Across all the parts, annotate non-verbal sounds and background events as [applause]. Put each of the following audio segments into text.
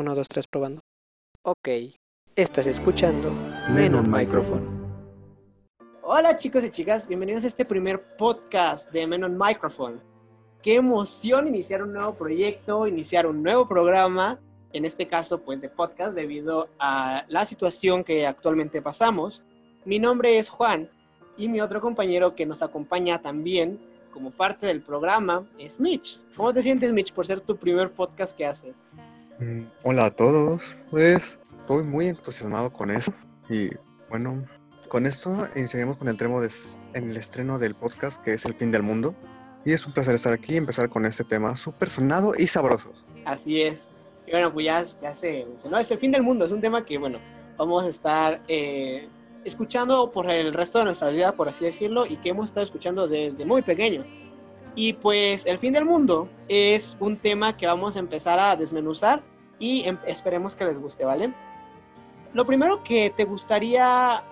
1, 2, 3, probando. Ok, estás escuchando Menon Microphone. Hola chicos y chicas, bienvenidos a este primer podcast de Menon Microphone. Qué emoción iniciar un nuevo proyecto, iniciar un nuevo programa, en este caso pues de podcast debido a la situación que actualmente pasamos. Mi nombre es Juan y mi otro compañero que nos acompaña también como parte del programa es Mitch. ¿Cómo te sientes Mitch por ser tu primer podcast que haces? Mm, hola a todos, pues estoy muy entusiasmado con eso y bueno, con esto iniciaremos con el, tremo en el estreno del podcast que es El fin del mundo y es un placer estar aquí y empezar con este tema súper sonado y sabroso. Así es. Y bueno, pues ya, ya se mencionó, es el fin del mundo, es un tema que bueno, vamos a estar eh, escuchando por el resto de nuestra vida, por así decirlo, y que hemos estado escuchando desde muy pequeño. Y pues el fin del mundo es un tema que vamos a empezar a desmenuzar y em, esperemos que les guste, ¿vale? Lo primero que te gustaría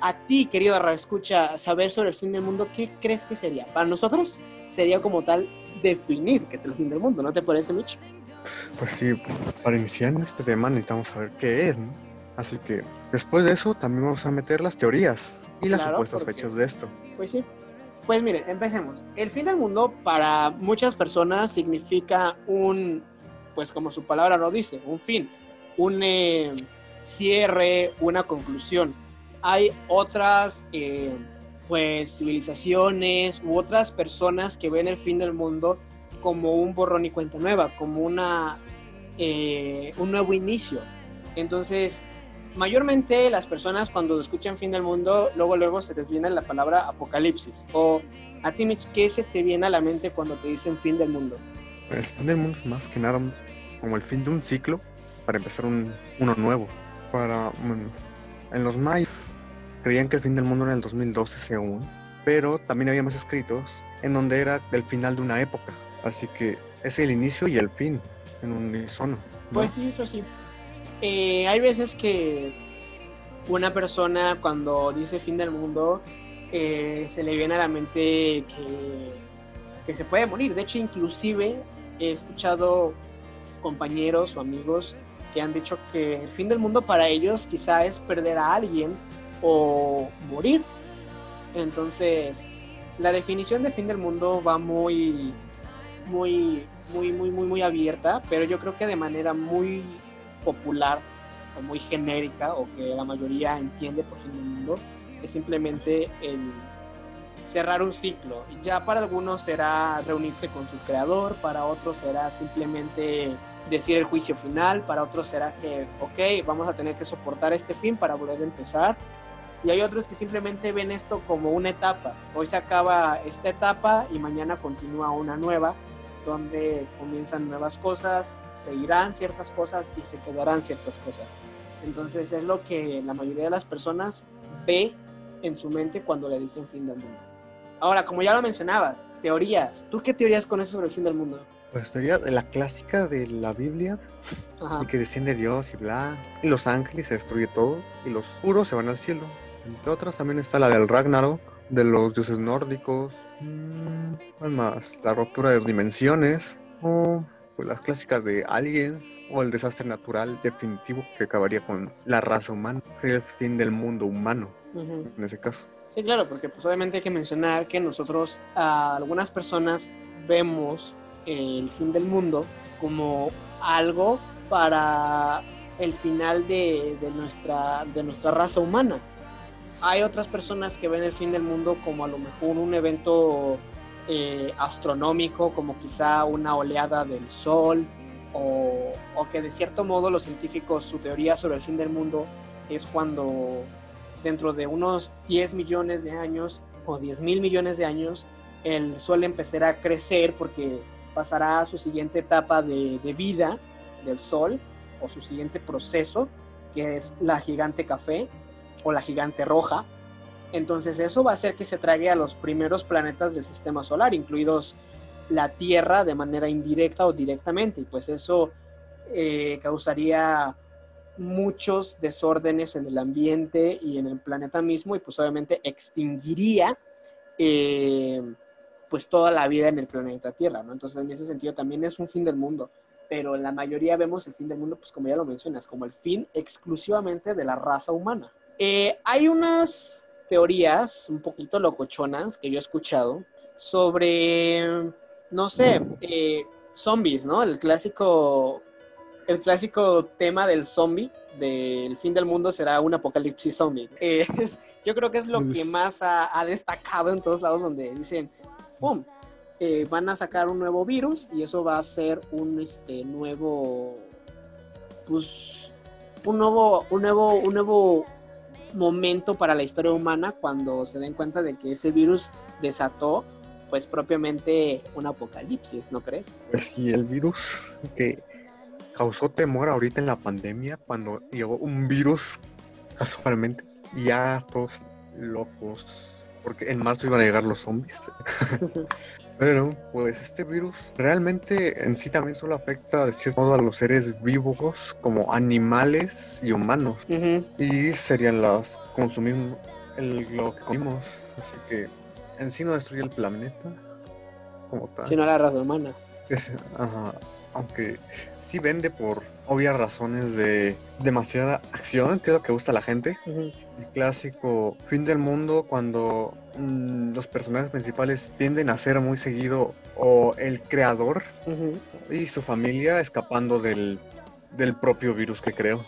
a ti, querido escucha, saber sobre el fin del mundo, ¿qué crees que sería? Para nosotros sería como tal definir qué es el fin del mundo, ¿no te parece, Mitch? Pues sí, para iniciar en este tema necesitamos saber qué es, ¿no? Así que después de eso también vamos a meter las teorías y las supuestas fechas de esto. Pues sí. Pues miren, empecemos. El fin del mundo para muchas personas significa un pues como su palabra lo dice, un fin, un eh, cierre, una conclusión. Hay otras eh, pues civilizaciones u otras personas que ven el fin del mundo como un borrón y cuenta nueva, como una, eh, un nuevo inicio. Entonces, mayormente las personas cuando escuchan fin del mundo, luego luego se les viene la palabra apocalipsis. O a ti, ¿qué se te viene a la mente cuando te dicen fin del mundo? El fin del mundo es más que nada como el fin de un ciclo para empezar un, uno nuevo. Para, en los mayas creían que el fin del mundo era el 2012 según, pero también había más escritos en donde era el final de una época. Así que es el inicio y el fin en un unisono. Pues sí, eso sí. Eh, hay veces que una persona cuando dice fin del mundo eh, se le viene a la mente que, que se puede morir. De hecho, inclusive he escuchado compañeros o amigos que han dicho que el fin del mundo para ellos quizá es perder a alguien o morir. Entonces, la definición de fin del mundo va muy, muy, muy, muy, muy, muy abierta, pero yo creo que de manera muy popular o muy genérica o que la mayoría entiende por del mundo es simplemente el cerrar un ciclo. Ya para algunos será reunirse con su creador, para otros será simplemente decir el juicio final, para otros será que, ok, vamos a tener que soportar este fin para volver a empezar. Y hay otros que simplemente ven esto como una etapa. Hoy se acaba esta etapa y mañana continúa una nueva, donde comienzan nuevas cosas, se irán ciertas cosas y se quedarán ciertas cosas. Entonces es lo que la mayoría de las personas ve en su mente cuando le dicen fin del mundo. Ahora, como ya lo mencionabas, teorías. ¿Tú qué teorías conoces sobre el fin del mundo? Pues teoría de la clásica de la Biblia, y que desciende Dios y bla, y los ángeles se destruye todo, y los puros se van al cielo. Entre otras también está la del Ragnarok, de los dioses nórdicos, mmm, más, la ruptura de dimensiones, o pues las clásicas de Aliens, o el desastre natural definitivo que acabaría con la raza humana, el fin del mundo humano, en ese caso. Sí, claro, porque pues obviamente hay que mencionar que nosotros, a algunas personas, vemos el fin del mundo como algo para el final de, nuestra, de nuestra raza humana. Hay otras personas que ven el fin del mundo como a lo mejor un evento eh, astronómico, como quizá una oleada del sol, o, que de cierto modo los científicos, su teoría sobre el fin del mundo es cuando dentro de unos 10 millones de años o 10 mil millones de años, el Sol empezará a crecer porque pasará a su siguiente etapa de, vida del Sol o su siguiente proceso, que es la gigante café o la gigante roja. Entonces eso va a hacer que se trague a los primeros planetas del sistema solar, incluidos la Tierra de manera indirecta o directamente. Y pues eso eh, causaría muchos desórdenes en el ambiente y en el planeta mismo y pues obviamente extinguiría eh, pues toda la vida en el planeta Tierra, ¿no? Entonces en ese sentido también es un fin del mundo. pero la mayoría vemos el fin del mundo, pues como ya lo mencionas, como el fin exclusivamente de la raza humana. Eh, hay unas teorías un poquito locochonas que yo he escuchado sobre, no sé, eh, zombies, ¿no? El clásico, el clásico tema del zombie, del fin del mundo será un apocalipsis zombie. [laughs] yo creo que es lo que más ha, ha, destacado en todos lados donde dicen, ¡pum! Eh, van a sacar un nuevo virus y eso va a ser un este nuevo pues un nuevo un nuevo un nuevo momento para la historia humana cuando se den cuenta de que ese virus desató pues propiamente un apocalipsis, ¿no crees? Pues sí, el virus que causó temor ahorita en la pandemia cuando llegó un virus casualmente y ya todos locos porque en marzo iban a llegar los zombies. [laughs] Pero, pues este virus realmente en sí también solo afecta de cierto modo a los seres vivos como animales y humanos. Y serían las consumimos, el, lo que comimos. Así que en sí no destruye el planeta como tal. Sino la raza humana. ajá, aunque sí vende por obvias razones de demasiada acción, que es lo que gusta a la gente. El clásico fin del mundo cuando mm, los personajes principales tienden a ser muy seguido o el creador y su familia escapando del, del propio virus que creó.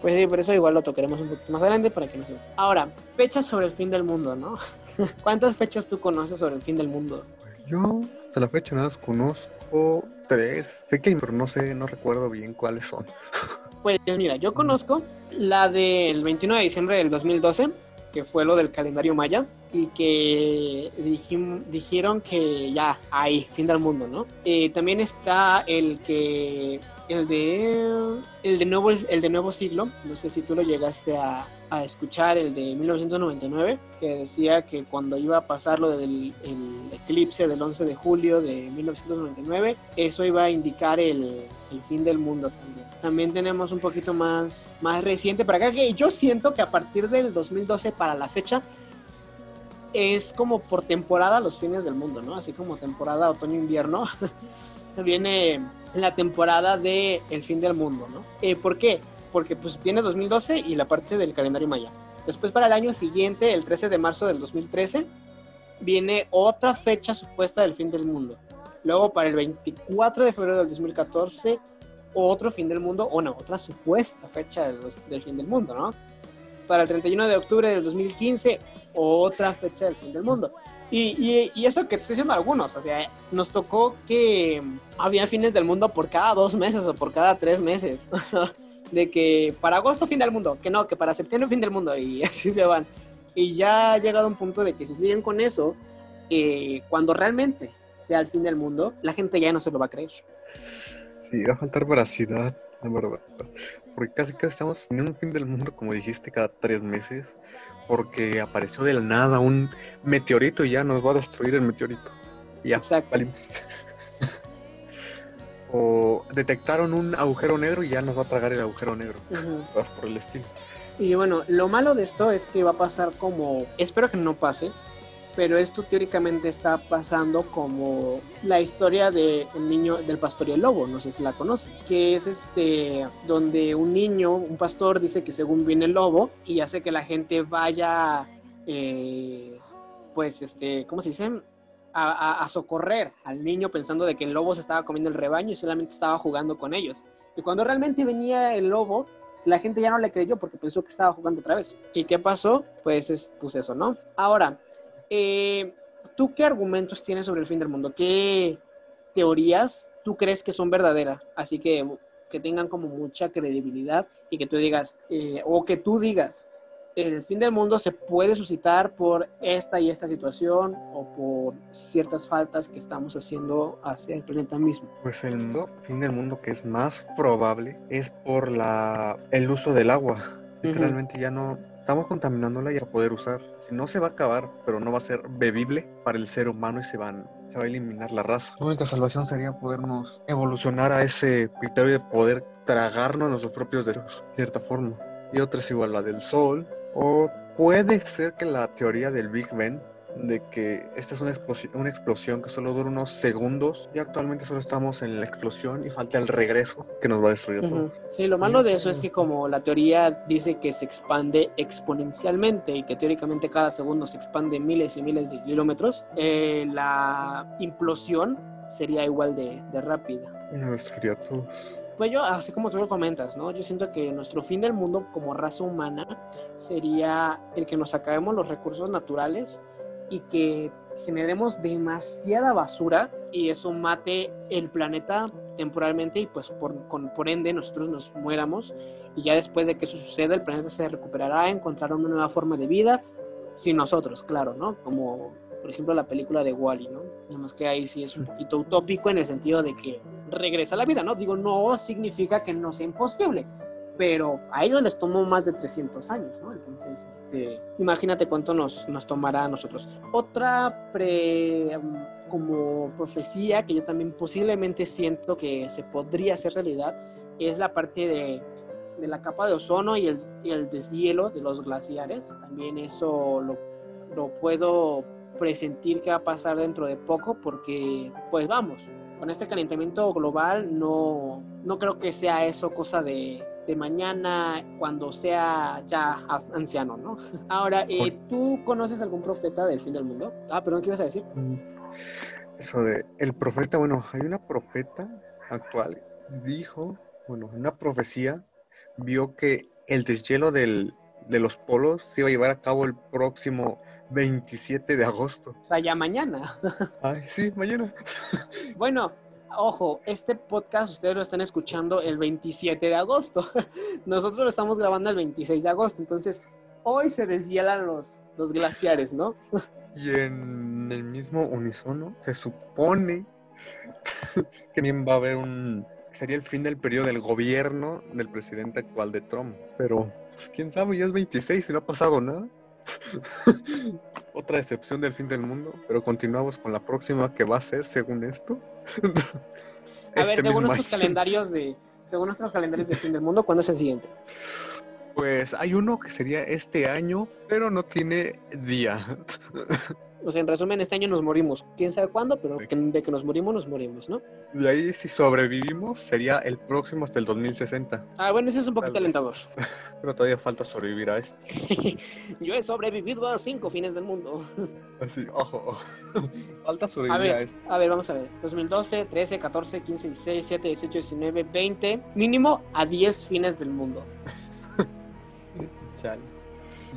Pues sí, por eso igual lo tocaremos un poquito más adelante para que no se... Ahora, fechas sobre el fin del mundo, ¿no? [laughs] ¿Cuántas fechas tú conoces sobre el fin del mundo? Yo hasta la fecha nada más conozco tres, sé que pero no sé, no recuerdo bien cuáles son. [laughs] Pues mira, yo conozco la del 21 de diciembre del 2012, que fue lo del calendario maya, y que dijeron que ya, ahí, fin del mundo, ¿no? Eh, también está el que el de el de nuevo el de nuevo siglo no sé si tú lo llegaste a, escuchar el de 1999 que decía que cuando iba a pasar lo del el eclipse del 11 de julio de 1999 eso iba a indicar el, el, fin del mundo también. También tenemos un poquito más más reciente para acá que yo siento que a partir del 2012 para la fecha es como por temporada los fines del mundo no así como temporada otoño invierno [laughs] viene la temporada de El fin del mundo, ¿no? Eh, ¿Por qué? Porque pues viene 2012 y la parte del calendario maya. Después para el año siguiente, el 13 de marzo del 2013, viene otra fecha supuesta del fin del mundo. Luego para el 24 de febrero del 2014, otro fin del mundo, o no, otra supuesta fecha del fin del mundo, ¿no? Para el 31 de octubre del 2015, otra fecha del fin del mundo. Y, y, eso que te estoy diciendo algunos, o sea, nos tocó que había fines del mundo por cada dos meses o por cada tres meses. [laughs] de que para agosto fin del mundo, que no, que para septiembre fin del mundo, y [laughs] así se van. Y ya ha llegado un punto de que si siguen con eso, eh, cuando realmente sea el fin del mundo, la gente ya no se lo va a creer. Sí, va a faltar veracidad, la verdad. Porque casi casi estamos en un fin del mundo, como dijiste, cada tres meses porque apareció de la nada un meteorito y ya nos va a destruir el meteorito. Y ya, Exacto. [laughs] o detectaron un agujero negro y ya nos va a tragar el agujero negro. Por el estilo. Y bueno, lo malo de esto es que va a pasar como, espero que no pase, pero esto teóricamente está pasando como la historia del niño del pastor y el lobo, no sé si la conocen, que es este donde un niño, un pastor dice que según viene el lobo y hace que la gente vaya, eh, pues este, ¿cómo se dice? A, a, socorrer al niño pensando de que el lobo se estaba comiendo el rebaño y solamente estaba jugando con ellos. Y cuando realmente venía el lobo, la gente ya no le creyó porque pensó que estaba jugando otra vez. ¿Y qué pasó? Pues es pues eso, ¿no? Ahora, eh, ¿tú qué argumentos tienes sobre el fin del mundo? ¿Qué teorías tú crees que son verdaderas? Así que que tengan como mucha credibilidad y que tú digas, eh, o que tú digas, el fin del mundo se puede suscitar por esta y esta situación o por ciertas faltas que estamos haciendo hacia el planeta mismo. Pues el fin del mundo que es más probable es por la, el uso del agua. Literalmente ya no, estamos contaminándola y a poder usar. Si no se va a acabar, pero no va a ser bebible para el ser humano y se, van, se va a eliminar la raza. La única salvación sería podernos evolucionar a ese criterio de poder tragarnos nuestros propios derechos, de cierta forma. Y otra es igual la del sol. O puede ser que la teoría del Big Bang de que esta es una, una explosión que solo dura unos segundos y actualmente solo estamos en la explosión y falta el regreso que nos va a destruir todo. Sí, lo malo de eso es que como la teoría dice que se expande exponencialmente y que teóricamente cada segundo se expande miles y miles de kilómetros, eh, la implosión sería igual de, de rápida. Y nos destruiría todo pues yo, así como tú lo comentas, ¿no? Yo siento que nuestro fin del mundo como raza humana sería el que nos acabemos los recursos naturales y que generemos demasiada basura y eso mate el planeta temporalmente y pues por, por ende nosotros nos muéramos y ya después de que eso suceda el planeta se recuperará, encontrará una nueva forma de vida sin nosotros, claro, ¿no? Como por ejemplo la película de Wally, ¿no? Nada más que ahí sí es un poquito utópico en el sentido de que regresa la vida, ¿no? Digo, no significa que no sea imposible, pero a ellos les tomó más de 300 años, ¿no? Entonces, este, imagínate cuánto nos, nos tomará a nosotros. Otra pre, um, como profecía que yo también posiblemente siento que se podría hacer realidad es la parte de, de la capa de ozono y el, y el, deshielo de los glaciares. También eso lo, lo puedo presentir que va a pasar dentro de poco porque, pues vamos, con este calentamiento global no, no creo que sea eso cosa de, de mañana cuando sea ya anciano, ¿no? Ahora, eh, ¿tú conoces algún profeta del fin del mundo? Ah, perdón, ¿qué ibas a decir? Mm, eso de el profeta, bueno, hay una profeta actual, dijo, bueno, una profecía, vio que el deshielo del, de los polos se iba a llevar a cabo el próximo 27 de agosto. O sea, ya mañana. Ay, sí, mañana. Bueno, ojo, este podcast ustedes lo están escuchando el 27 de agosto. [laughs] Nosotros lo estamos grabando el 26 de agosto, entonces hoy se deshielan los, los glaciares, ¿no? [laughs] Y en el mismo unisono se supone [laughs] que bien va a haber un... Sería el fin del periodo del gobierno del presidente actual de Trump. Pero, pues, quién sabe, ya es 26 y no ha pasado nada. Otra excepción del fin del mundo, pero continuamos con la próxima que va a ser, según esto. A ver, este según nuestros calendarios de, según nuestros calendarios del fin del mundo, ¿cuándo es el siguiente? Pues hay uno que sería este año, pero no tiene día. O sea, en resumen, este año nos morimos. ¿Quién sabe cuándo? Pero de que nos morimos, nos morimos, ¿no? De ahí, si sobrevivimos, sería el próximo hasta el 2060. Ah, bueno, ese es un poquito alentador. [laughs] Pero todavía falta sobrevivir a esto. [laughs] Yo he sobrevivido a cinco fines del mundo. [laughs] Así, ojo, ojo. Falta sobrevivir a, esto. A ver, vamos a ver. 2012, 13, 14, 15, 16, 17, 18, 19, 20. Mínimo a 10 fines del mundo. Chale.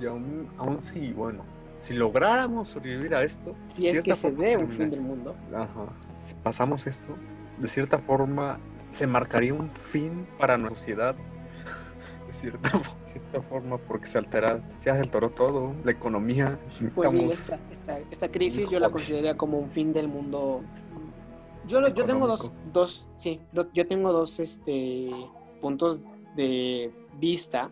Y aún, aún sí, bueno si lográramos sobrevivir a esto. Si es que se dé un fin del mundo. Ajá. Si pasamos esto, de cierta forma se marcaría un fin para nuestra sociedad. [laughs] de cierta, cierta forma, porque se altera, se alteró todo, la economía. Pues sí, esta, esta, esta crisis yo la consideraría como un fin del mundo. Yo, yo tengo dos, dos, sí, yo tengo dos este, puntos de vista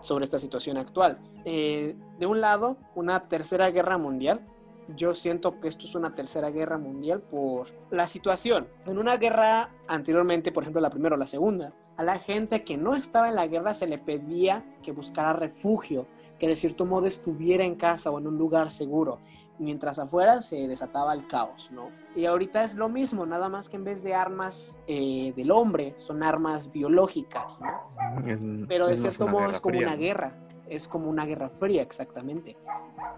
sobre esta situación actual. Eh, de un lado, una tercera guerra mundial. Yo siento que esto es una tercera guerra mundial por la situación. En una guerra anteriormente, por ejemplo, la primera o la segunda, a la gente que no estaba en la guerra se le pedía que buscara refugio, que de cierto modo estuviera en casa o en un lugar seguro mientras afuera se desataba el caos, ¿no? Y ahorita es lo mismo, nada más que en vez de armas eh, del hombre, son armas biológicas, ¿no? Pero de cierto modo es como una guerra, es como una guerra fría, exactamente.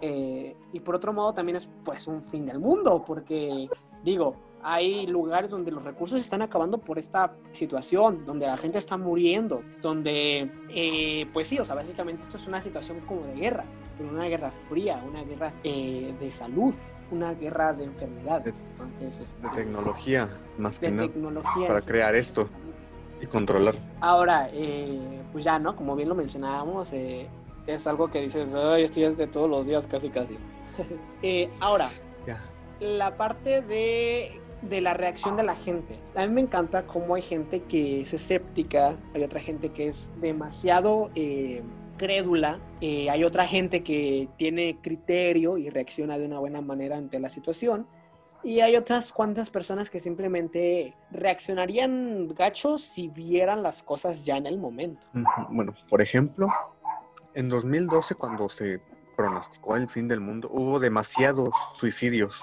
Eh, y por otro modo también es pues un fin del mundo, porque digo, hay lugares donde los recursos están acabando por esta situación, donde la gente está muriendo, donde, eh, pues sí, o sea, básicamente esto es una situación como de guerra, pero una guerra fría, una guerra eh, de salud, una guerra de enfermedades. Entonces, este, de tecnología, más que nada, para crear esto y controlar. Ahora, eh, pues ya, ¿no? Como bien lo mencionábamos, es algo que dices, ay, esto ya es de todos los días, casi, casi. [laughs] ahora, la parte de de la reacción de la gente. A mí me encanta cómo hay gente que es escéptica, hay otra gente que es demasiado eh, crédula, eh, hay otra gente que tiene criterio y reacciona de una buena manera ante la situación. Y hay otras cuantas personas que simplemente reaccionarían gachos si vieran las cosas ya en el momento. Bueno, por ejemplo, en 2012 cuando se pronosticó el fin del mundo, hubo demasiados suicidios.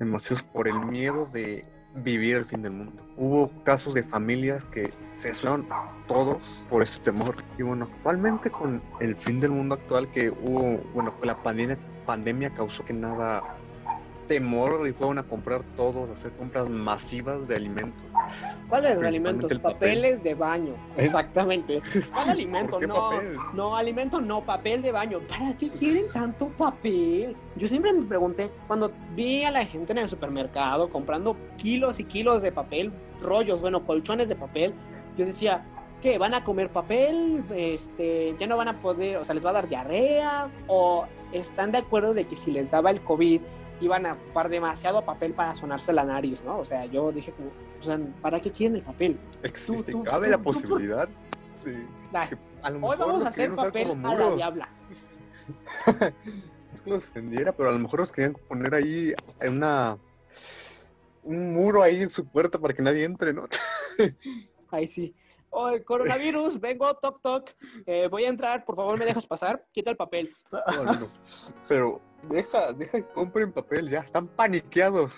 Demasiados por el miedo de vivir el fin del mundo. Hubo casos de familias que se fueron todos por ese temor. Y bueno, actualmente con el fin del mundo actual que hubo, bueno, la pandemia, pandemia causó que nada temor y fueron a comprar todos, a hacer compras masivas de alimentos. ¿Cuáles alimentos? Papeles de baño, ¿Eh? [laughs] exactamente. ¿Cuál alimento? No, no, alimento no, papel de baño. ¿Para qué quieren tanto papel? Yo siempre me pregunté, cuando vi a la gente en el supermercado comprando kilos y kilos de papel, rollos, bueno, colchones de papel, yo decía, ¿qué? ¿Van a comer papel? Este, ¿Ya no van a poder, o sea, les va a dar diarrea? ¿O están de acuerdo de que si les daba el COVID, iban a ocupar demasiado papel para sonarse la nariz, ¿no? O sea, yo dije como, o sea, ¿para qué quieren el papel? Existe, cabe la posibilidad. Sí. Hoy vamos a hacer papel a la diabla. [laughs] es que los vendiera, pero a lo mejor los querían poner ahí en una un muro ahí en su puerta para que nadie entre, ¿no? [laughs] Ahí sí. Oh, coronavirus, [laughs] vengo, toc, toc. Eh, voy a entrar, por favor, ¿me dejas pasar? Quita el papel. Pero deja, deja que compren papel ya. Están paniqueados,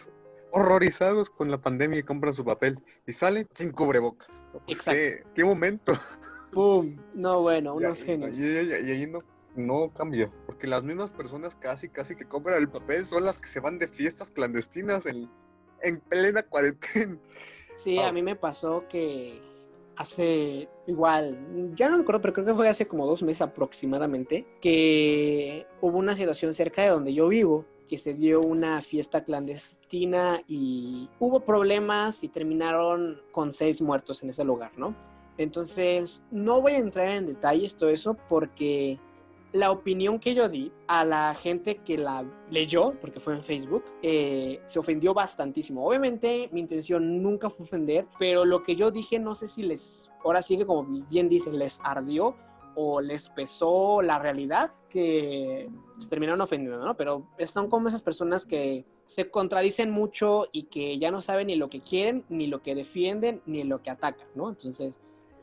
horrorizados con la pandemia y compran su papel. Y salen sin cubrebocas. Exacto. ¿Qué, momento? ¡Pum! No, bueno, unos genios. Y, ahí no, no cambia. Porque las mismas personas casi, casi que compran el papel son las que se van de fiestas clandestinas en, en plena cuarentena. Sí, a mí me pasó que hace igual, ya no me acuerdo, pero creo que fue hace como dos meses aproximadamente, que hubo una situación cerca de donde yo vivo, que se dio una fiesta clandestina y hubo problemas y terminaron con seis muertos en ese lugar, ¿no? Entonces, no voy a entrar en detalles todo eso porque la opinión que yo di a la gente que la leyó, porque fue en Facebook, eh, se ofendió bastantísimo. Obviamente mi intención nunca fue ofender, pero lo que yo dije no sé si les, ahora sí que como bien dicen, les ardió o les pesó la realidad que se terminaron ofendiendo, ¿no? Pero son como esas personas que se contradicen mucho y que ya no saben ni lo que quieren, ni lo que defienden, ni lo que atacan, ¿no? Entonces,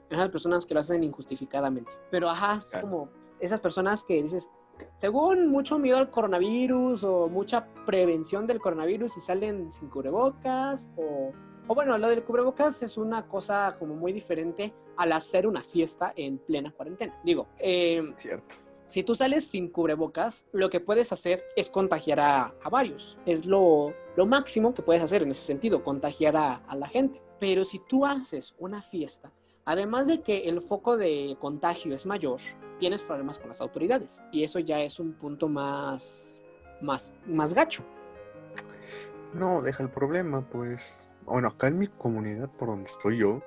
esas personas que lo hacen injustificadamente. Pero ajá, es como esas personas que dices, según mucho miedo al coronavirus o mucha prevención del coronavirus y salen sin cubrebocas o, o bueno, lo del cubrebocas es una cosa como muy diferente al hacer una fiesta en plena cuarentena. Digo, eh, cierto. Si tú sales sin cubrebocas, lo que puedes hacer es contagiar a, varios. Es lo, lo, máximo que puedes hacer en ese sentido, contagiar a, a la gente. Pero si tú haces una fiesta Además de que el foco de contagio es mayor, tienes problemas con las autoridades y eso ya es un punto más, más, más gacho. No, deja el problema, pues, bueno, acá en mi comunidad por donde estoy yo,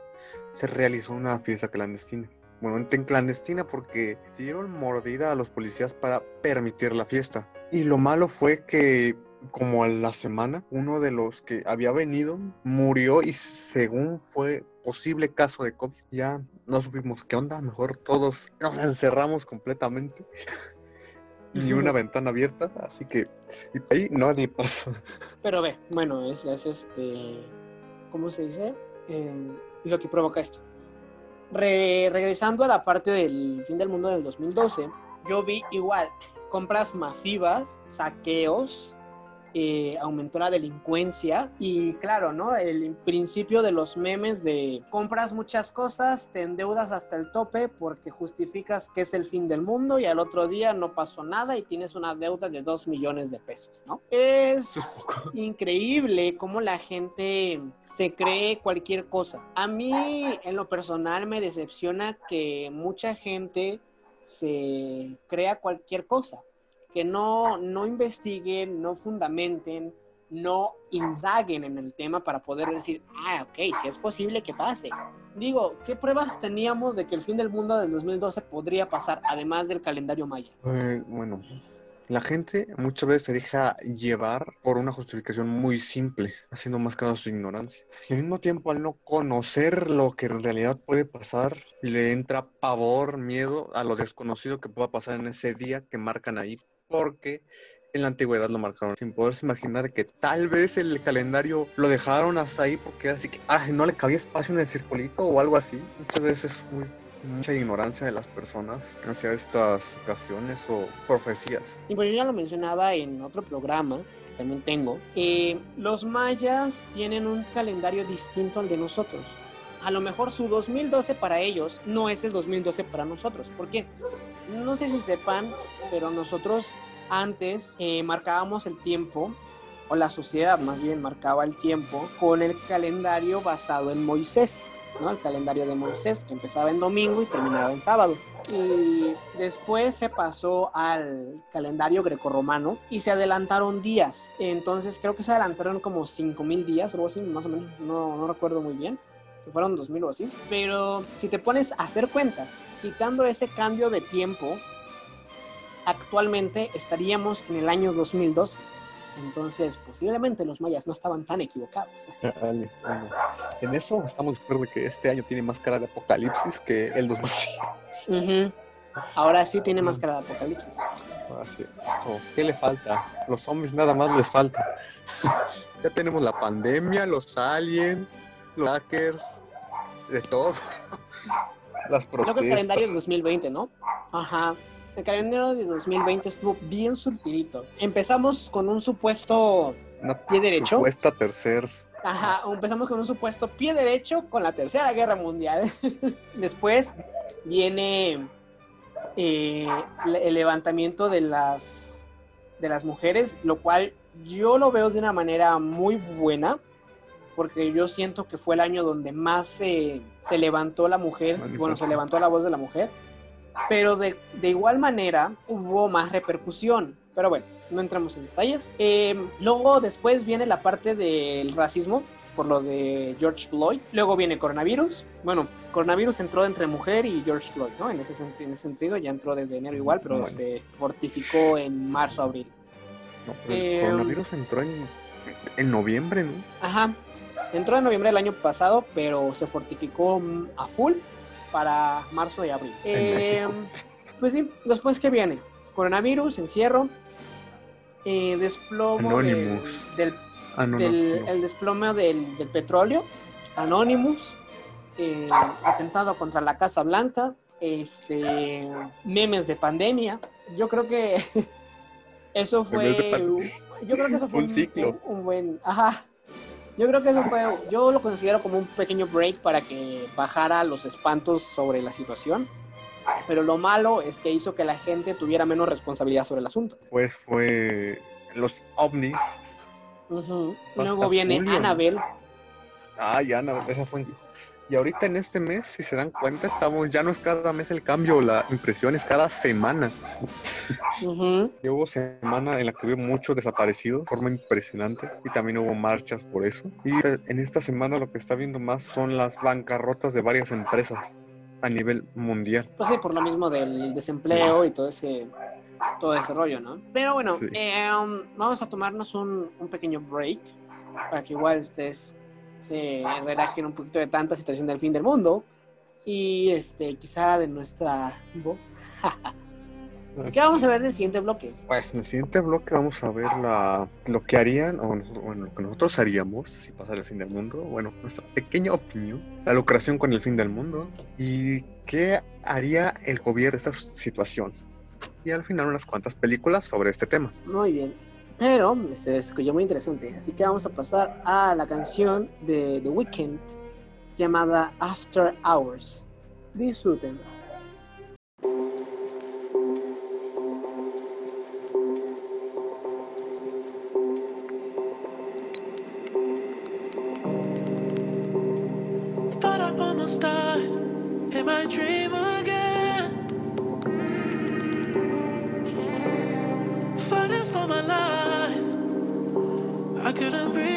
se realizó una fiesta clandestina. Bueno, en clandestina porque dieron mordida a los policías para permitir la fiesta. Y lo malo fue que como a la semana, uno de los que había venido murió y según fue posible caso de COVID. Ya no supimos qué onda, mejor todos nos encerramos completamente. [laughs] Ni una ventana abierta, así que y ahí nadie pasa. [laughs] Pero ve, bueno, es, este, ¿cómo se dice? Eh, lo que provoca esto. regresando a la parte del fin del mundo del 2012, yo vi igual compras masivas, saqueos, eh, aumentó la delincuencia y claro, ¿no? El principio de los memes de compras muchas cosas, te endeudas hasta el tope porque justificas que es el fin del mundo y al otro día no pasó nada y tienes una deuda de dos millones de pesos, ¿no? Es [laughs] increíble cómo la gente se cree cualquier cosa. A mí en lo personal me decepciona que mucha gente se crea cualquier cosa que no, no investiguen, no fundamenten, no indaguen en el tema para poder decir, ah, ok, si es posible que pase. Digo, ¿qué pruebas teníamos de que el fin del mundo del 2012 podría pasar, además del calendario maya? Eh, bueno, la gente muchas veces se deja llevar por una justificación muy simple, haciendo más caso a su ignorancia. Y al mismo tiempo, al no conocer lo que en realidad puede pasar, le entra pavor, miedo a lo desconocido que pueda pasar en ese día que marcan ahí porque en la antigüedad lo marcaron sin poderse imaginar que tal vez el calendario lo dejaron hasta ahí porque así que ah, no le cabía espacio en el circulito o algo así. Muchas veces es muy mucha ignorancia de las personas hacia estas ocasiones o profecías. Y pues yo ya lo mencionaba en otro programa que también tengo. Eh, los mayas tienen un calendario distinto al de nosotros. A lo mejor su 2012 para ellos no es el 2012 para nosotros. ¿Por qué? No sé si sepan, pero nosotros antes eh, marcábamos el tiempo o la sociedad más bien marcaba el tiempo con el calendario basado en Moisés. ¿no? El calendario de Moisés, que empezaba en domingo y terminaba en sábado. Y después se pasó al calendario grecorromano y se adelantaron días. Entonces creo que se adelantaron como 5.000 días o más o menos, no, no recuerdo muy bien que fueron 2000 o así. Pero si te pones a hacer cuentas, quitando ese cambio de tiempo, actualmente estaríamos en el año 2012. Entonces, posiblemente los mayas no estaban tan equivocados. [laughs] En eso estamos de acuerdo que este año tiene más cara de apocalipsis que el 2000. Ahora sí tiene más cara de apocalipsis. ¿Qué le falta? Los zombies nada más les falta. [laughs] ya tenemos la pandemia, los aliens, los hackers, de todos. [laughs] Las protestas. Creo que el calendario de 2020, ¿no? Ajá el calendario de 2020 estuvo bien surtidito. Empezamos con un supuesto pie derecho. Supuesta tercer. Ajá, empezamos con un supuesto pie derecho con la Tercera Guerra Mundial. [laughs] Después viene eh, el levantamiento de las, de las mujeres, lo cual yo lo veo de una manera muy buena, porque yo siento que fue el año donde más se levantó la mujer, bueno, se levantó la voz de la mujer pero de, igual manera hubo más repercusión. Pero bueno, no entramos en detalles. Em, luego después viene la parte del racismo por lo de George Floyd. Luego viene coronavirus. Bueno, coronavirus entró entre mujer y George Floyd, ¿no? En ese, en ese sentido ya entró desde enero igual, pero se fortificó en marzo, abril. No, el em, coronavirus entró en, en noviembre, ¿no? Ajá. Entró en noviembre del año pasado, pero se fortificó a full para marzo y abril. Eh, pues sí, después que viene coronavirus, encierro, eh, desplomo del, ah, el desplome del, petróleo, Anonymous, eh, atentado contra la Casa Blanca, este, memes de pandemia. Yo creo que [laughs] eso fue, yo creo que eso fue un, ciclo. un buen, ajá, yo creo que eso fue, yo lo considero como un pequeño break para que bajara los espantos sobre la situación. Pero lo malo es que hizo que la gente tuviera menos responsabilidad sobre el asunto. Pues fue los ovnis. Luego viene Annabelle. Ay, Annabelle, esa fue y ahorita en este mes, si se dan cuenta, estamos, ya no es cada mes el cambio, la impresión es cada semana. hubo semana en la que hubo muchos desaparecidos de forma impresionante y también hubo marchas por eso. Y en esta semana lo que está viendo más son las bancarrotas de varias empresas a nivel mundial. Pues sí, por lo mismo del desempleo y todo ese todo ese rollo, ¿no? Pero bueno, eh, um, vamos a tomarnos un, un pequeño break para que igual estés se relajen un poquito de tanta situación del fin del mundo y este quizá de nuestra voz. [laughs] ¿Qué vamos a ver en el siguiente bloque? Pues en el siguiente bloque vamos a ver la, lo que harían, o bueno, lo que nosotros haríamos si pasara el fin del mundo. Bueno, nuestra pequeña opinión, la lucración con el fin del mundo y qué haría el gobierno de esta situación. Y al final unas cuantas películas sobre este tema. Muy bien. Pero se escuchó muy interesante. Así que vamos a pasar a la canción de The Weeknd llamada After Hours. Disfruten. Thought I almost dream. to breathe.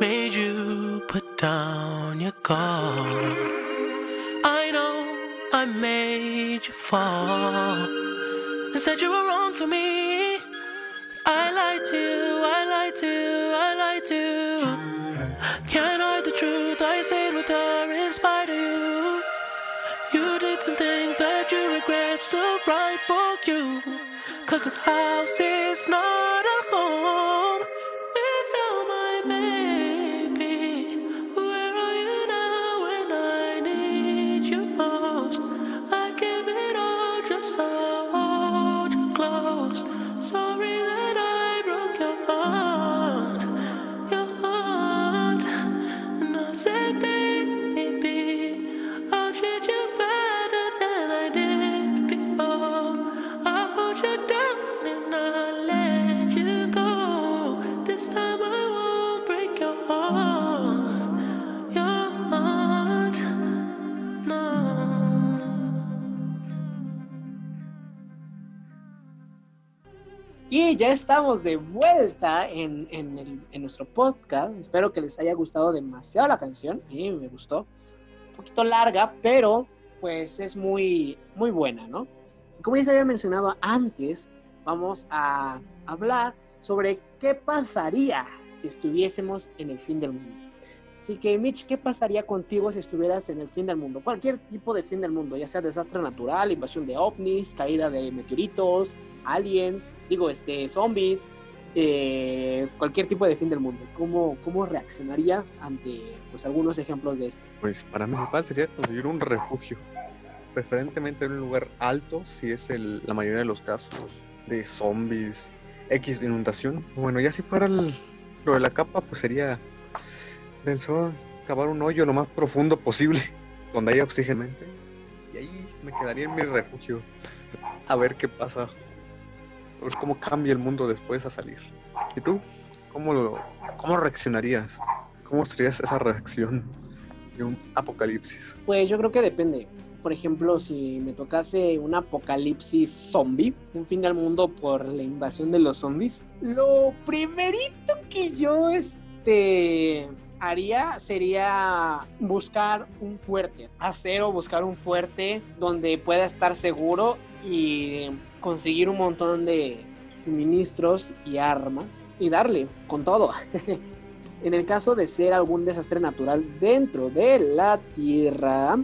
Made you put down your guard. I know I made you fall. And said you were wrong for me. I lied to you, I lied to you, I lied to you. Can't hide the truth, I stayed with her in spite of you. You did some things that you regret, still right for you. Cause this house is not ya estamos de vuelta en, en el- en nuestro podcast. Espero que les haya gustado demasiado la canción. A mí me gustó. Un poquito larga, pero pues es muy, muy buena, ¿no? Como ya se había mencionado antes, vamos a hablar sobre qué pasaría si estuviésemos en el fin del mundo. Así que, Mitch, ¿qué pasaría contigo si estuvieras en el fin del mundo? Cualquier tipo de fin del mundo, ya sea desastre natural, invasión de ovnis, caída de meteoritos, aliens, digo, este, zombies, eh, cualquier tipo de fin del mundo. ¿Cómo, cómo reaccionarías ante pues, algunos ejemplos de esto? Pues para mí sería conseguir un refugio, preferentemente en un lugar alto, si es el- la mayoría de los casos de zombies, X inundación. Bueno, ya si fuera el- lo de la capa, pues sería del cavar un hoyo lo más profundo posible, [laughs] donde haya oxígeno. Y ahí me quedaría en mi refugio, a ver qué pasa, ver cómo cambia el mundo después a salir. ¿Y tú? ¿Cómo, lo, cómo reaccionarías? ¿Cómo sería esa reacción de un apocalipsis? Pues yo creo que depende. Por ejemplo, si me tocase un apocalipsis zombie, un fin del mundo por la invasión de los zombies, lo primerito que yo este, haría sería buscar un fuerte, hacer o buscar un fuerte donde pueda estar seguro y conseguir un montón de suministros y armas y darle con todo. [laughs] En el caso de ser algún desastre natural dentro de la Tierra,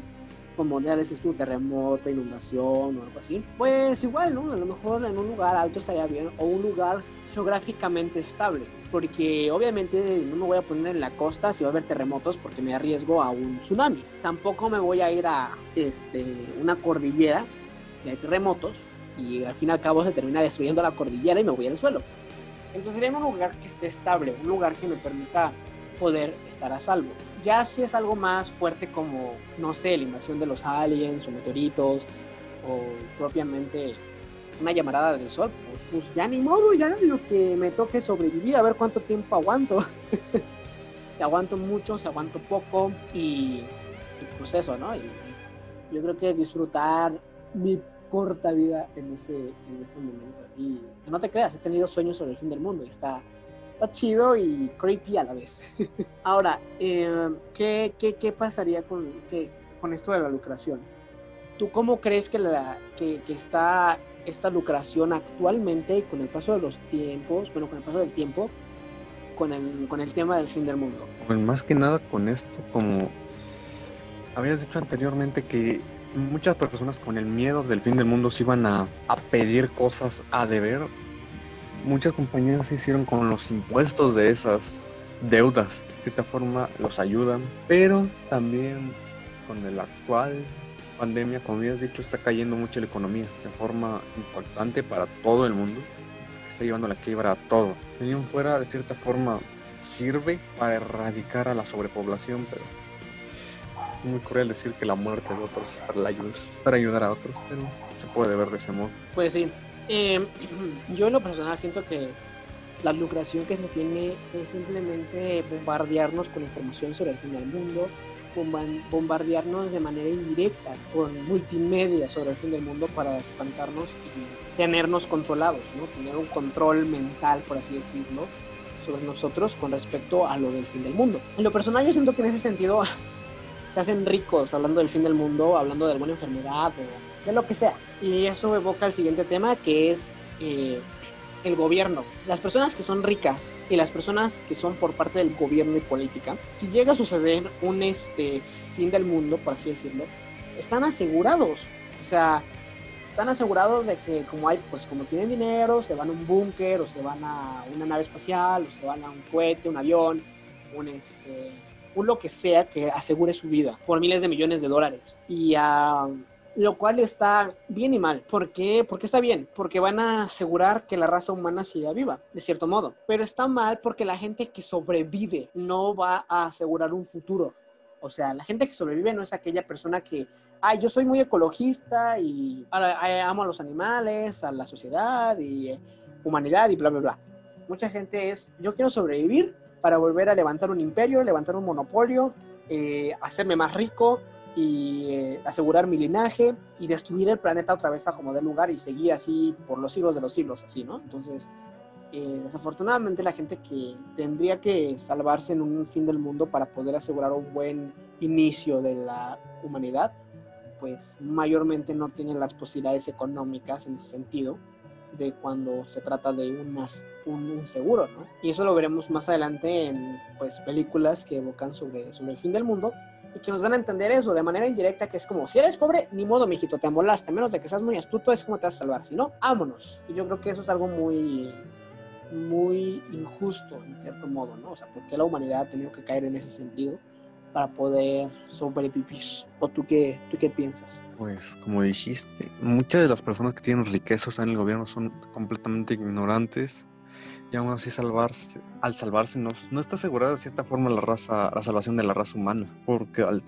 como ya dices tú, terremoto, inundación o algo así, pues igual, ¿no? A lo mejor en un lugar alto estaría bien o un lugar geográficamente estable, porque obviamente no me voy a poner en la costa si va a haber terremotos porque me arriesgo a un tsunami. Tampoco me voy a ir a este, una cordillera si hay terremotos y al fin y al cabo se termina destruyendo la cordillera y me voy al suelo. Entonces sería un lugar que esté estable, un lugar que me permita poder estar a salvo. Ya si es algo más fuerte como, no sé, la invasión de los aliens o meteoritos o propiamente una llamarada del sol, pues, pues ya ni modo, ya lo que me toque sobrevivir, a ver cuánto tiempo aguanto. [laughs] si aguanto mucho, si aguanto poco y, y pues eso, ¿no? Y yo creo que disfrutar mi corta vida en ese, en ese momento. Y no te creas, he tenido sueños sobre el fin del mundo y está, está chido y creepy a la vez. [laughs] Ahora, eh, ¿qué, qué, qué pasaría con, qué, con esto de la lucración? ¿Tú cómo crees que, la, que, que está esta lucración actualmente y con el paso de los tiempos, bueno, con el paso del tiempo, con el, con el tema del fin del mundo? Pues más que nada con esto, como habías dicho anteriormente que muchas personas con el miedo del fin del mundo se iban a, a pedir cosas a deber. Muchas compañías se hicieron con los impuestos de esas deudas. De cierta forma los ayudan, pero también con el actual pandemia, como habías dicho, está cayendo mucho la economía de forma importante para todo el mundo. Está llevando la quiebra a todo. Fuera, de cierta forma, sirve para erradicar a la sobrepoblación, pero muy cruel decir que la muerte de otros para, la ayuda, para ayudar a otros, pero se puede ver de ese modo. Pues sí. Eh, [clears throat] yo en lo personal siento que la lucración que se tiene es simplemente bombardearnos con información sobre el fin del mundo, bombardearnos de manera indirecta con multimedia sobre el fin del mundo para espantarnos y tenernos controlados, ¿no? Tener un control mental, por así decirlo, sobre nosotros con respecto a lo del fin del mundo. En lo personal yo siento que en ese sentido se hacen ricos hablando del fin del mundo, hablando de alguna enfermedad o de lo que sea. Y eso evoca el siguiente tema que es eh, el gobierno. Las personas que son ricas y las personas que son por parte del gobierno y política, si llega a suceder un este, fin del mundo, por así decirlo, están asegurados. O sea, están asegurados de que como hay, pues como tienen dinero, se van a un búnker o se van a una nave espacial o se van a un cohete, un avión, un este, un lo que sea que asegure su vida por miles de millones de dólares. Y a lo cual está bien y mal. ¿Por qué? Porque está bien, porque van a asegurar que la raza humana siga viva, de cierto modo. Pero está mal porque la gente que sobrevive no va a asegurar un futuro. O sea, la gente que sobrevive no es aquella persona que, ay, yo soy muy ecologista y amo a los animales, a la sociedad y eh, humanidad y bla, bla, bla. Mucha gente es, yo quiero sobrevivir para volver a levantar un imperio, levantar un monopolio, eh, hacerme más rico, y eh, asegurar mi linaje y destruir el planeta otra vez a como de lugar y seguir así por los siglos de los siglos, así, ¿no? Entonces, eh, desafortunadamente la gente que tendría que salvarse en un fin del mundo para poder asegurar un buen inicio de la humanidad, pues mayormente no tienen las posibilidades económicas en ese sentido de cuando se trata de unas, un, un, seguro, ¿no? Y eso lo veremos más adelante en pues, películas que evocan sobre, sobre el fin del mundo, y que nos dan a entender eso de manera indirecta, que es como, si eres pobre, ni modo, mijito, te amolaste, a menos de que seas muy astuto, es como te vas a salvar, si no, vámonos. Y yo creo que eso es algo muy, muy injusto, en cierto modo, ¿no? O sea, ¿por qué la humanidad ha tenido que caer en ese sentido? Para poder sobrevivir. ¿O tú qué, tú qué piensas? Pues como dijiste, muchas de las personas que tienen riquezas en el gobierno son completamente ignorantes y aún así salvarse, al salvarse no, está asegurada de cierta forma la raza, la salvación de la raza humana, porque al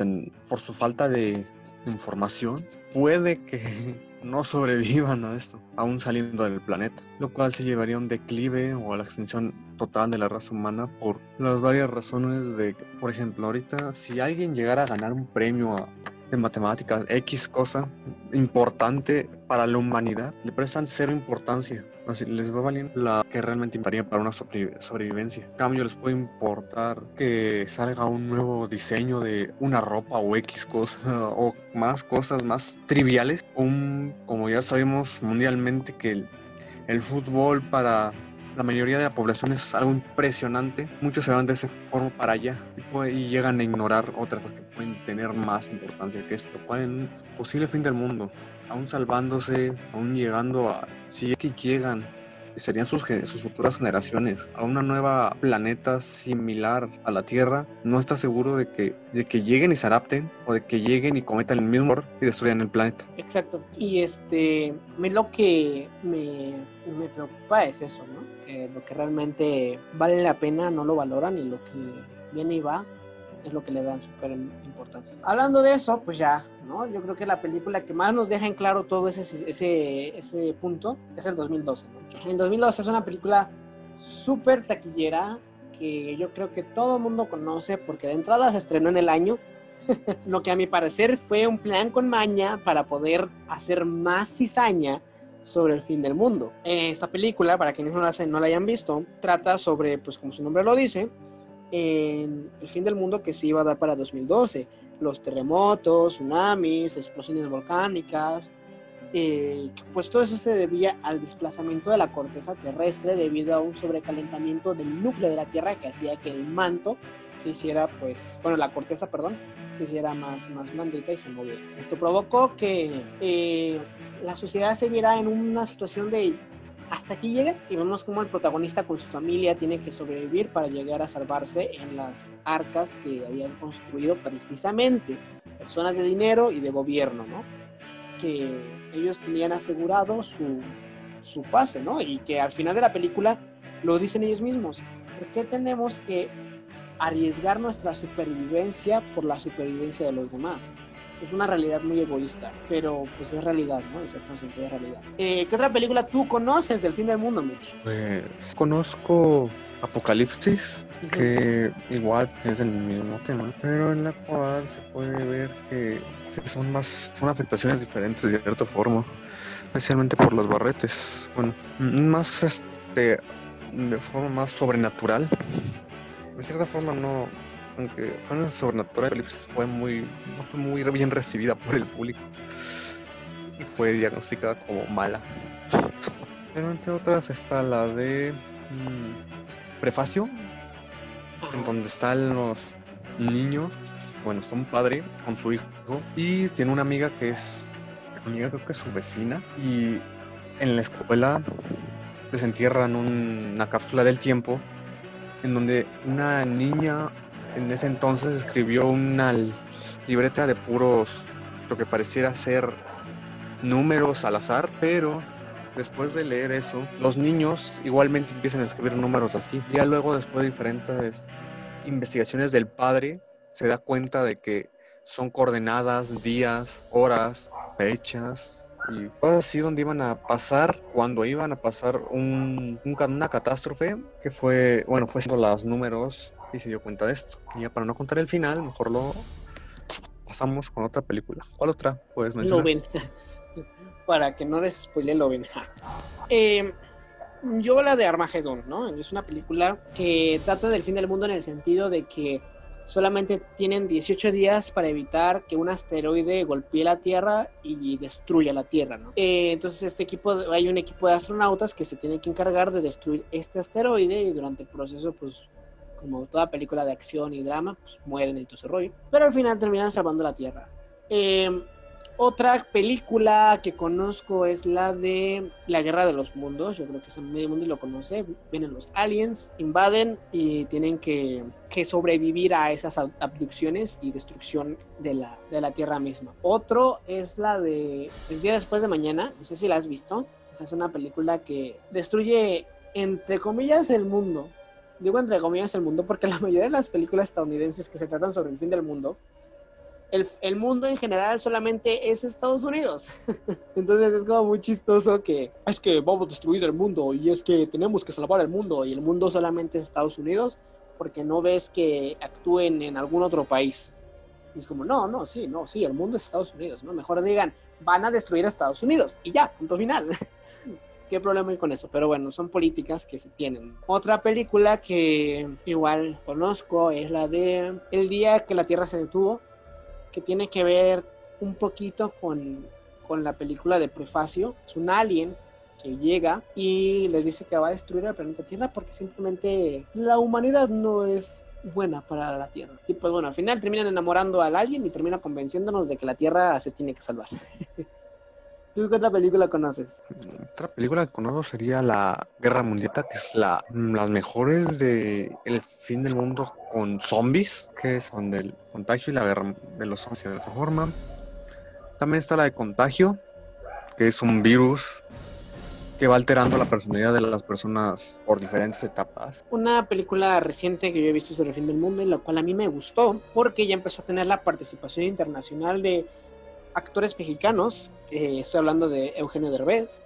por su falta de información puede que no sobrevivan a esto, aún saliendo del planeta, lo cual se llevaría a un declive o a la extinción total de la raza humana por las varias razones de, por ejemplo, ahorita si alguien llegara a ganar un premio a en matemáticas, X cosa importante para la humanidad, le prestan cero importancia. Les va valiendo la que realmente importaría para una sobrevivencia. En cambio, les puede importar que salga un nuevo diseño de una ropa o X cosa [laughs] o más cosas más triviales. Un, como ya sabemos mundialmente que el fútbol para la mayoría de la población es algo impresionante. Muchos se van de esa forma para allá y, llegan a ignorar otras que pueden tener más importancia que esto. ¿Cuál es un posible fin del mundo? Aún salvándose, aún llegando a... Si es que llegan serían sus, sus futuras generaciones a una nueva planeta similar a la Tierra, no está seguro de que, de que lleguen y se adapten o de que lleguen y cometan el mismo error y destruyan el planeta. Exacto. Y este, lo que me, me preocupa es eso, ¿no? Que lo que realmente vale la pena no lo valoran y lo que viene y va es lo que le dan súper importancia. Hablando de eso, pues ya, ¿no? Yo creo que la película que más nos deja en claro todo ese, ese, ese punto es el 2012. ¿no? En 2012 es una película súper taquillera que yo creo que todo el mundo conoce porque de entrada se estrenó en el año. [laughs] lo que a mi parecer fue un plan con maña para poder hacer más cizaña sobre el fin del mundo. Esta película, para quienes no la, no la hayan visto, trata sobre, pues como su nombre lo dice, en el fin del mundo que se iba a dar para 2012. Los terremotos, tsunamis, explosiones volcánicas, eh, pues todo eso se debía al desplazamiento de la corteza terrestre debido a un sobrecalentamiento del núcleo de la Tierra que hacía que el manto se hiciera, pues, bueno, la corteza, perdón, se hiciera más, más blandita y se moviera. Esto provocó que eh, la sociedad se viera en una situación de hasta aquí llega y vemos cómo el protagonista con su familia tiene que sobrevivir para llegar a salvarse en las arcas que habían construido precisamente personas de dinero y de gobierno, ¿no? Que ellos tenían asegurado su, su pase, ¿no? Y que al final de la película lo dicen ellos mismos. ¿Por qué tenemos que arriesgar nuestra supervivencia por la supervivencia de los demás? es una realidad muy egoísta, pero pues es realidad, ¿no? En cierto sentido realidad. Eh, ¿Qué otra película tú conoces del fin del mundo, Mitch? Pues conozco Apocalipsis, que igual es el mismo tema, pero en la cual se puede ver que, son más son afectaciones diferentes de cierta forma, especialmente por los barretes. Bueno, más este de forma más sobrenatural. De cierta forma no aunque fue sobrenatural, fue muy, no fue muy bien recibida por el público y fue diagnosticada como mala. Pero entre otras está la de mm, Prefacio, en donde están los niños, bueno, son padre con su hijo y tiene una amiga que es, amiga creo que es su vecina y en la escuela desentierran una cápsula del tiempo en donde una niña en ese entonces escribió una libreta de puros, lo que pareciera ser números al azar, pero después de leer eso, los niños igualmente empiezan a escribir números así. Ya luego, después de diferentes investigaciones del padre, se da cuenta de que son coordenadas, días, horas, fechas y así donde iban a pasar, cuando iban a pasar un, una catástrofe, que fue, bueno, fue siendo los números y se dio cuenta de esto. Y ya para no contar el final, mejor lo pasamos con otra película. ¿Cuál otra puedes mencionar? Lo ven. [laughs] para que no les spoile lo ven. Eh, yo la de Armageddon, ¿no? Es una película que trata del fin del mundo en el sentido de que solamente tienen 18 días para evitar que un asteroide golpee la Tierra y destruya la Tierra, ¿no? Eh, entonces este equipo, hay un equipo de astronautas que se tiene que encargar de destruir este asteroide y durante el proceso pues como toda película de acción y drama, pues mueren y todo ese rollo. Pero al final terminan salvando la Tierra. Eh, otra película que conozco es la de La Guerra de los Mundos. Yo creo que es medio mundo lo conoce. Vienen los aliens, invaden y tienen que, que sobrevivir a esas abducciones y destrucción de la, de la Tierra misma. Otro es la de El día después de mañana. No sé si la has visto. Esa es una película que destruye, entre comillas, el mundo digo entre comillas el mundo, porque la mayoría de las películas estadounidenses que se tratan sobre el fin del mundo, el, mundo en general solamente es Estados Unidos. [laughs] Entonces es como muy chistoso que es que vamos a destruir el mundo y es que tenemos que salvar el mundo y el mundo solamente es Estados Unidos porque no ves que actúen en algún otro país. Es como, no, no, sí, no, sí, el mundo es Estados Unidos, ¿no? Mejor digan, van a destruir a Estados Unidos y ya, punto final. [laughs] qué problema hay con eso, pero bueno, son políticas que se tienen. Otra película que igual conozco es la de El día que la Tierra se detuvo, que tiene que ver un poquito con, con la película de Prefacio. Es un alien que llega y les dice que va a destruir el planeta Tierra porque simplemente la humanidad no es buena para la Tierra. Y pues bueno, al final terminan enamorando al alien y termina convenciéndonos de que la Tierra se tiene que salvar. [laughs] ¿Tú qué otra película conoces? Otra película que conozco sería La Guerra Mundial, que es la las mejores de El fin del mundo con zombies, que son del contagio y la guerra de los zombies de otra forma. También está la de contagio, que es un virus que va alterando la personalidad de las personas por diferentes etapas. Una película reciente que yo he visto sobre el fin del mundo, y la cual a mí me gustó, porque ya empezó a tener la participación internacional de actores mexicanos, estoy hablando de Eugenio Derbez,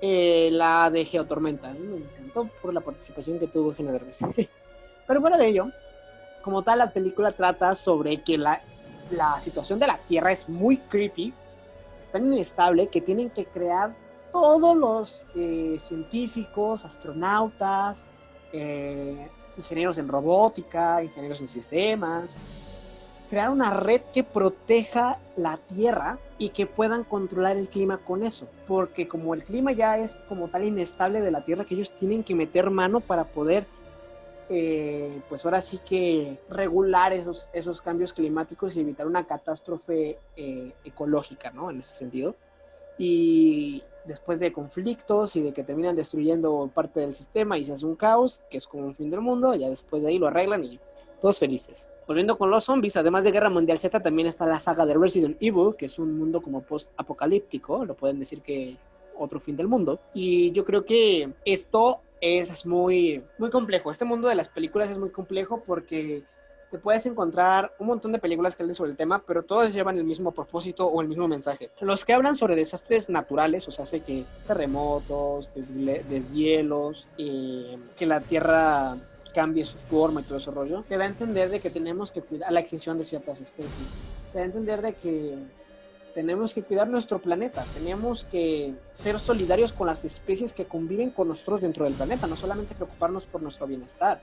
eh, la de Geotormenta, me encantó por la participación que tuvo Eugenio Derbez. [laughs] Pero fuera de ello, como tal, la película trata sobre que la, la situación de la Tierra es muy creepy, es tan inestable que tienen que crear todos los eh, científicos, astronautas, eh, ingenieros en robótica, ingenieros en sistemas, crear una red que proteja la Tierra y que puedan controlar el clima con eso. Porque como el clima ya es como tal inestable de la Tierra, que ellos tienen que meter mano para poder, eh, pues ahora sí que regular esos, esos cambios climáticos y evitar una catástrofe eh, ecológica, ¿no? En ese sentido. Y después de conflictos y de que terminan destruyendo parte del sistema y se hace un caos, que es como un fin del mundo, ya después de ahí lo arreglan y todos felices. Volviendo con los zombies, además de Guerra Mundial Z, también está la saga de Resident Evil, que es un mundo como post-apocalíptico, lo pueden decir que otro fin del mundo. Y yo creo que esto es muy, muy complejo. Este mundo de las películas es muy complejo porque te puedes encontrar un montón de películas que hablan sobre el tema, pero todas llevan el mismo propósito o el mismo mensaje. Los que hablan sobre desastres naturales, o sea, hace que terremotos, deshielos, eh, que la Tierra cambie su forma y todo ese rollo, te da a entender de que tenemos que cuidar la extinción de ciertas especies. Te da a entender de que tenemos que cuidar nuestro planeta, tenemos que ser solidarios con las especies que conviven con nosotros dentro del planeta, no solamente preocuparnos por nuestro bienestar.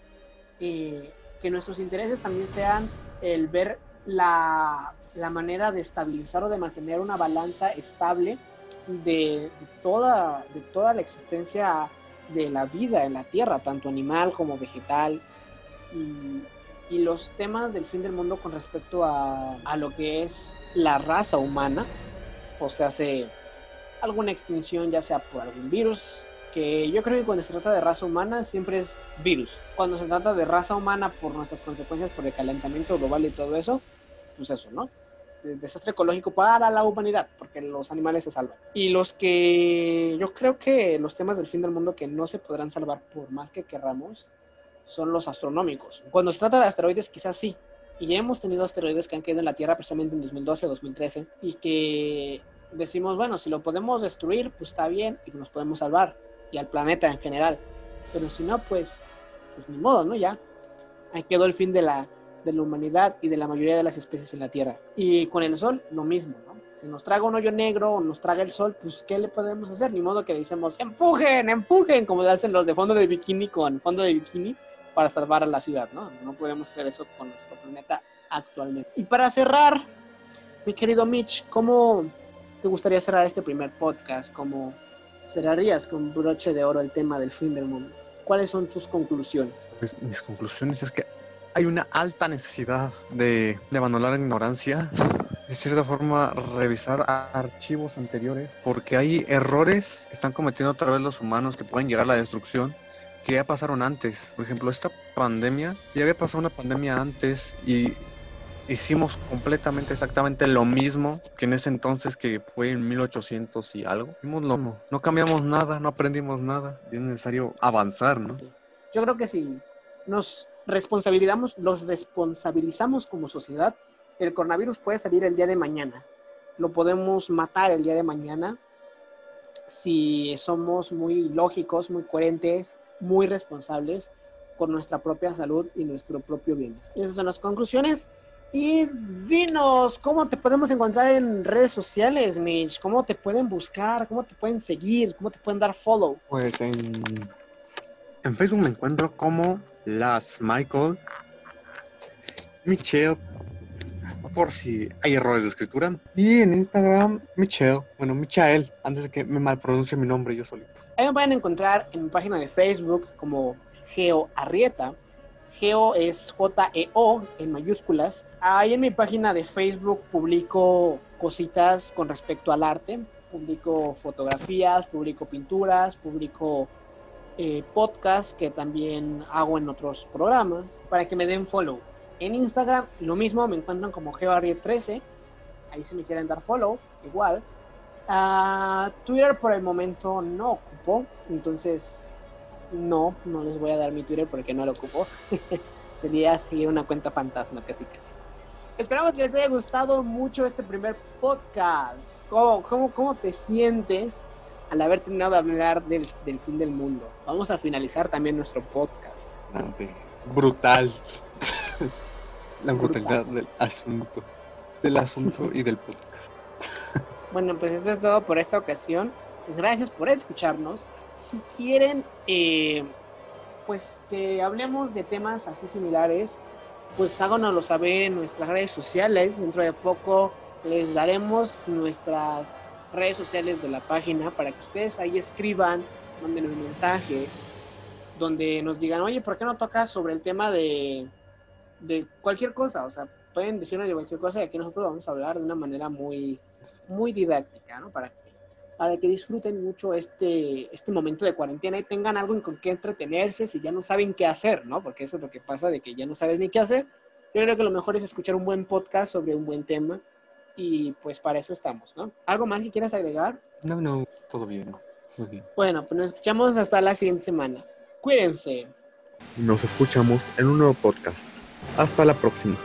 Y que nuestros intereses también sean el ver la, la manera de estabilizar o de mantener una balanza estable de, toda, de toda la existencia de la vida en la Tierra, tanto animal como vegetal, y, y los temas del fin del mundo con respecto a, a, lo que es la raza humana, o sea, hace alguna extinción, ya sea por algún virus, que yo creo que cuando se trata de raza humana siempre es virus. Cuando se trata de raza humana por nuestras consecuencias por el calentamiento global y todo eso, pues eso, ¿no? desastre ecológico para la humanidad, porque los animales se salvan. Y los que yo creo que los temas del fin del mundo que no se podrán salvar por más que querramos son los astronómicos. Cuando se trata de asteroides, quizás sí. Y ya hemos tenido asteroides que han caído en la Tierra precisamente en 2012, 2013, y que decimos, bueno, si lo podemos destruir, pues está bien y nos podemos salvar, y al planeta en general. Pero si no, pues, pues ni modo, ¿no? Ya. Ahí quedó el fin de la, de la humanidad y de la mayoría de las especies en la Tierra. Y con el Sol, lo mismo, ¿no? Si nos traga un hoyo negro o nos traga el Sol, pues ¿qué le podemos hacer? Ni modo que decimos, empujen, empujen, como hacen los de fondo de bikini con fondo de bikini para salvar a la ciudad, ¿no? No podemos hacer eso con nuestro planeta actualmente. Y para cerrar, mi querido Mitch, ¿cómo te gustaría cerrar este primer podcast? ¿Cómo cerrarías con broche de oro el tema del fin del mundo? ¿Cuáles son tus conclusiones? Pues, mis conclusiones es que hay una alta necesidad de, abandonar la ignorancia, de cierta forma revisar archivos anteriores, porque hay errores que están cometiendo otra vez los humanos que pueden llegar a la destrucción que ya pasaron antes. Por ejemplo, esta pandemia, ya había pasado una pandemia antes y hicimos completamente exactamente lo mismo que en ese entonces que fue en 1800 y algo. No cambiamos nada, no aprendimos nada es necesario avanzar, ¿no? Yo creo que sí. Nos responsabilizamos, los responsabilizamos como sociedad, el coronavirus puede salir el día de mañana. Lo podemos matar el día de mañana si somos muy lógicos, muy coherentes, muy responsables con nuestra propia salud y nuestro propio bienestar. Esas son las conclusiones. Y dinos, ¿cómo te podemos encontrar en redes sociales, Mitch? ¿Cómo te pueden buscar? ¿Cómo te pueden seguir? ¿Cómo te pueden dar follow? Pues en, en Facebook me encuentro como las Michael, Michelle, por si hay errores de escritura. Y en Instagram, Michelle, bueno, Michael, antes de que me malpronuncie mi nombre yo solito. Ahí me pueden encontrar en mi página de Facebook como Geo Arrieta. Geo es J-E-O en mayúsculas. Ahí en mi página de Facebook publico cositas con respecto al arte. Publico fotografías, publico pinturas, publico eh, podcast que también hago en otros programas para que me den follow. En Instagram lo mismo, me encuentran como GeoAriet13, ahí si me quieren dar follow, igual. Uh, Twitter por el momento no ocupo, entonces no, no les voy a dar mi Twitter porque no lo ocupo. [laughs] Sería seguir una cuenta fantasma casi casi. Esperamos que les haya gustado mucho este primer podcast. ¿Cómo, cómo, cómo te sientes al haber terminado de hablar del, del, fin del mundo. Vamos a finalizar también nuestro podcast. Brutal. [laughs] La brutalidad del asunto. Del asunto y del podcast. Bueno, pues esto es todo por esta ocasión. Gracias por escucharnos. Si quieren, eh, pues que hablemos de temas así similares, pues háganoslo saber en nuestras redes sociales. Dentro de poco les daremos nuestras redes sociales de la página para que ustedes ahí escriban, manden un mensaje, donde nos digan, oye, ¿por qué no tocas sobre el tema de, de cualquier cosa? O sea, pueden decirnos de cualquier cosa y aquí nosotros vamos a hablar de una manera muy, muy didáctica, ¿no? Para para que disfruten mucho este, este momento de cuarentena y tengan algo con qué entretenerse si ya no saben qué hacer, ¿no? Porque eso es lo que pasa de que ya no sabes ni qué hacer. Yo creo que lo mejor es escuchar un buen podcast sobre un buen tema y pues para eso estamos, ¿no? ¿Algo más que quieras agregar? No, no, todo bien, Bueno, pues nos escuchamos hasta la siguiente semana. Cuídense. Nos escuchamos en un nuevo podcast. Hasta la próxima.